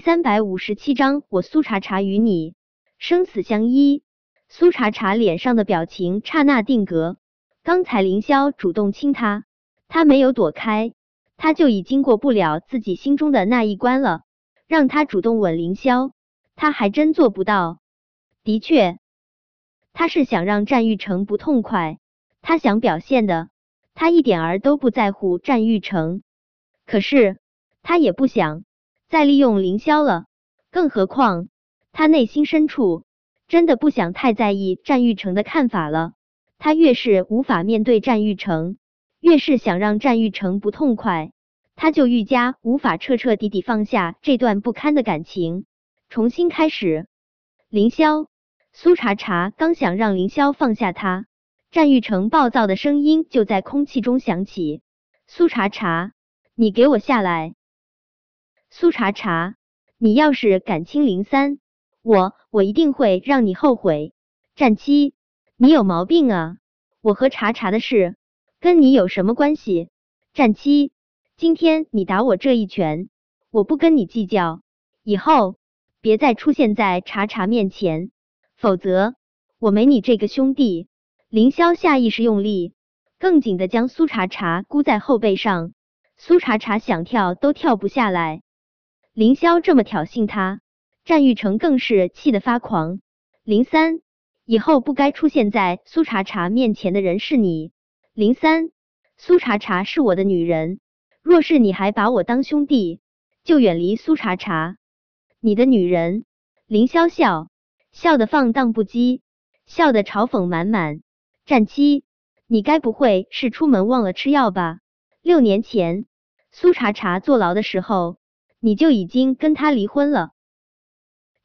三百五十七章，我苏茶茶与你生死相依。苏茶茶脸上的表情刹那定格。刚才凌霄主动亲他，他没有躲开，他就已经过不了自己心中的那一关了。让他主动吻凌霄，他还真做不到。的确，他是想让战玉成不痛快，他想表现的，他一点儿都不在乎战玉成。可是他也不想。再利用凌霄了，更何况他内心深处真的不想太在意战玉成的看法了。他越是无法面对战玉成，越是想让战玉成不痛快，他就愈加无法彻彻底底放下这段不堪的感情，重新开始。凌霄，苏茶茶刚想让凌霄放下他，战玉成暴躁的声音就在空气中响起：“苏茶茶，你给我下来！”苏茶茶，你要是敢亲林三，我我一定会让你后悔。战七，你有毛病啊！我和茶茶的事跟你有什么关系？战七，今天你打我这一拳，我不跟你计较，以后别再出现在茶茶面前，否则我没你这个兄弟。凌霄下意识用力，更紧的将苏茶茶箍在后背上，苏茶茶想跳都跳不下来。凌霄这么挑衅他，战玉成更是气得发狂。林三，以后不该出现在苏茶茶面前的人是你。林三，苏茶茶是我的女人，若是你还把我当兄弟，就远离苏茶茶。你的女人？凌霄笑，笑得放荡不羁，笑得嘲讽满满。战七，你该不会是出门忘了吃药吧？六年前苏茶茶坐牢的时候。你就已经跟他离婚了，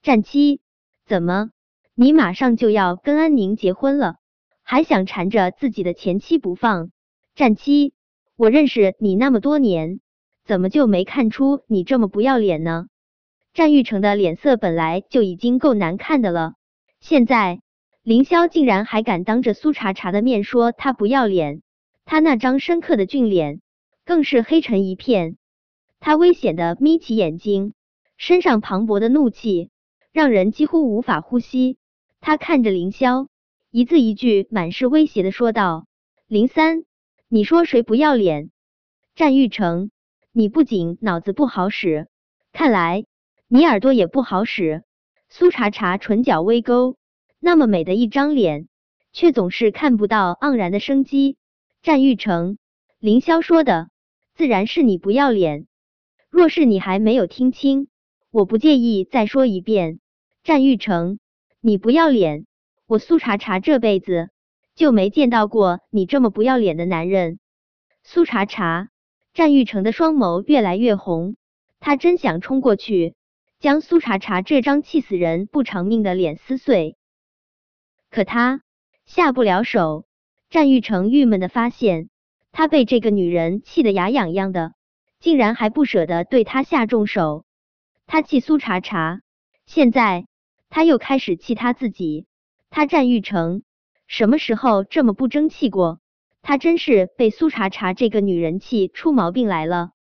战七，怎么你马上就要跟安宁结婚了，还想缠着自己的前妻不放？战七，我认识你那么多年，怎么就没看出你这么不要脸呢？战玉成的脸色本来就已经够难看的了，现在凌霄竟然还敢当着苏茶茶的面说他不要脸，他那张深刻的俊脸更是黑成一片。他危险的眯起眼睛，身上磅礴的怒气让人几乎无法呼吸。他看着凌霄，一字一句满是威胁的说道：“林三，你说谁不要脸？战玉成，你不仅脑子不好使，看来你耳朵也不好使。”苏茶茶唇角微勾，那么美的一张脸，却总是看不到盎然的生机。战玉成，凌霄说的自然是你不要脸。若是你还没有听清，我不介意再说一遍。战玉成，你不要脸！我苏茶茶这辈子就没见到过你这么不要脸的男人。苏茶茶，战玉成的双眸越来越红，他真想冲过去将苏茶茶这张气死人不偿命的脸撕碎，可他下不了手。战玉成郁闷的发现，他被这个女人气得牙痒痒的。竟然还不舍得对他下重手，他气苏茶茶，现在他又开始气他自己。他战玉成什么时候这么不争气过？他真是被苏茶茶这个女人气出毛病来了。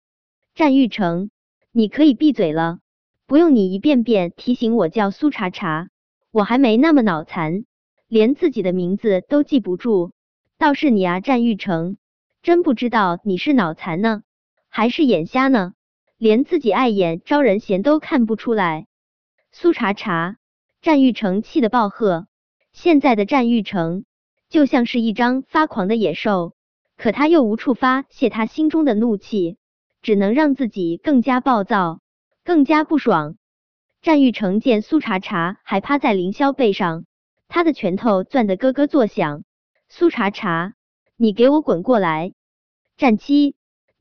战玉成，你可以闭嘴了，不用你一遍遍提醒我叫苏茶茶，我还没那么脑残，连自己的名字都记不住。倒是你啊，战玉成，真不知道你是脑残呢。还是眼瞎呢？连自己碍眼招人嫌都看不出来。苏茶茶，战玉成气得暴喝。现在的战玉成就像是一张发狂的野兽，可他又无处发泄他心中的怒气，只能让自己更加暴躁，更加不爽。战玉成见苏茶茶还趴在凌霄背上，他的拳头攥得咯咯作响。苏茶茶，你给我滚过来！战七。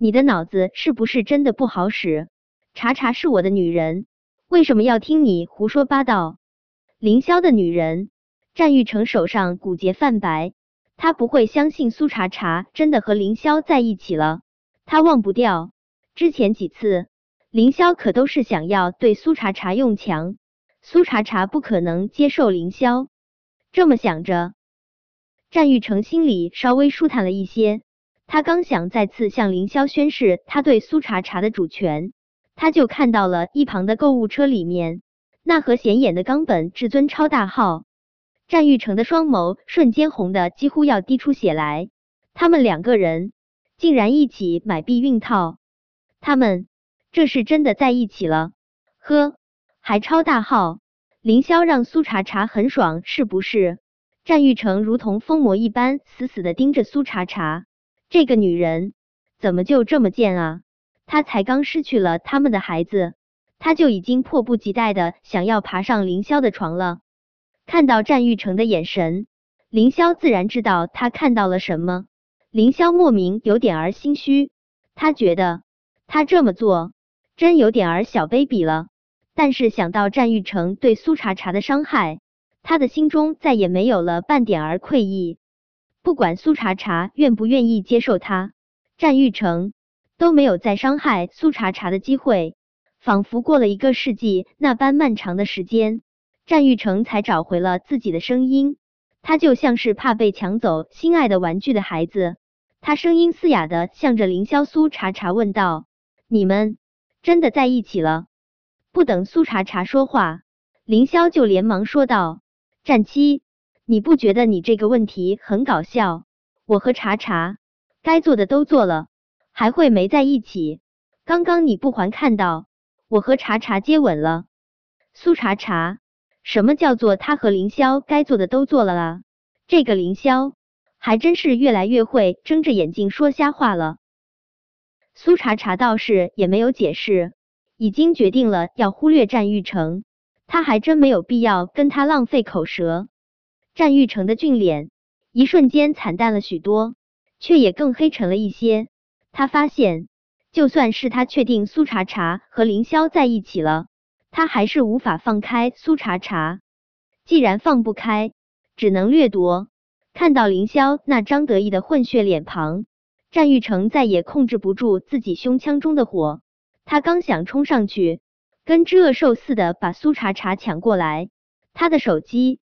你的脑子是不是真的不好使？茶茶是我的女人，为什么要听你胡说八道？凌霄的女人，战玉成手上骨节泛白，他不会相信苏茶茶真的和凌霄在一起了，他忘不掉之前几次，凌霄可都是想要对苏茶茶用强，苏茶茶不可能接受凌霄。这么想着，战玉成心里稍微舒坦了一些。他刚想再次向凌霄宣誓他对苏茶茶的主权，他就看到了一旁的购物车里面那盒显眼的冈本至尊超大号。战玉成的双眸瞬间红的几乎要滴出血来。他们两个人竟然一起买避孕套，他们这是真的在一起了？呵，还超大号！凌霄让苏茶茶很爽是不是？战玉成如同疯魔一般死死的盯着苏茶茶，这个女人怎么就这么贱啊？她才刚失去了他们的孩子，她就已经迫不及待的想要爬上凌霄的床了。看到战玉成的眼神，凌霄自然知道他看到了什么。凌霄莫名有点儿心虚，他觉得他这么做真有点儿小卑鄙了。但是想到战玉成对苏茶茶的伤害，他的心中再也没有了半点儿愧意。不管苏茶茶愿不愿意接受他，战玉成都没有再伤害苏茶茶的机会。仿佛过了一个世纪那般漫长的时间。战玉成才找回了自己的声音，他就像是怕被抢走心爱的玩具的孩子。他声音嘶哑的向着凌霄、苏茶茶问道：“你们真的在一起了？”不等苏茶茶说话，凌霄就连忙说道：“战七，你不觉得你这个问题很搞笑？我和茶茶该做的都做了，还会没在一起？刚刚你不还看到我和茶茶接吻了？”苏茶茶。什么叫做他和凌霄该做的都做了啊？这个凌霄还真是越来越会睁着眼睛说瞎话了。苏茶茶倒是也没有解释，已经决定了要忽略战玉成，他还真没有必要跟他浪费口舌。战玉成的俊脸一瞬间惨淡了许多，却也更黑沉了一些。他发现，就算是他确定苏茶茶和凌霄在一起了。他还是无法放开苏茶茶，既然放不开，只能掠夺。看到凌霄那张得意的混血脸庞，战玉成再也控制不住自己胸腔中的火。他刚想冲上去，跟只恶兽似的把苏茶茶抢过来，他的手机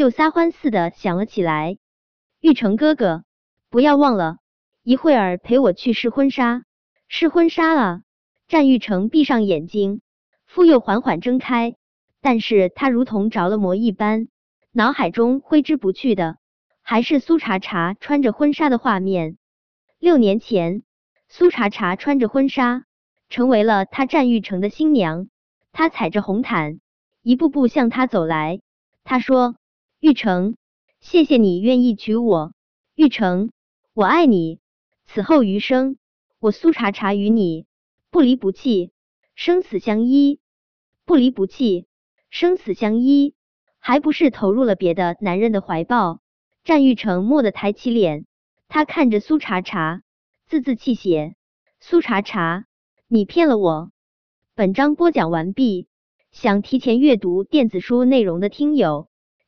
就撒欢似的响了起来。玉成哥哥，不要忘了，一会儿陪我去试婚纱。试婚纱啊！战玉成闭上眼睛。复又缓缓睁开，但是他如同着了魔一般，脑海中挥之不去的还是苏茶茶穿着婚纱的画面。六年前，苏茶茶穿着婚纱，成为了他战玉成的新娘。他踩着红毯，一步步向他走来。他说：“玉成，谢谢你愿意娶我，玉成，我爱你。此后余生，我苏茶茶与你不离不弃。”生死相依，不离不弃，生死相依，还不是投入了别的男人的怀抱？战玉成蓦地抬起脸，他看着苏茶茶，字字泣血。苏茶茶，你骗了我！本章播讲完毕。想提前阅读电子书内容的听友，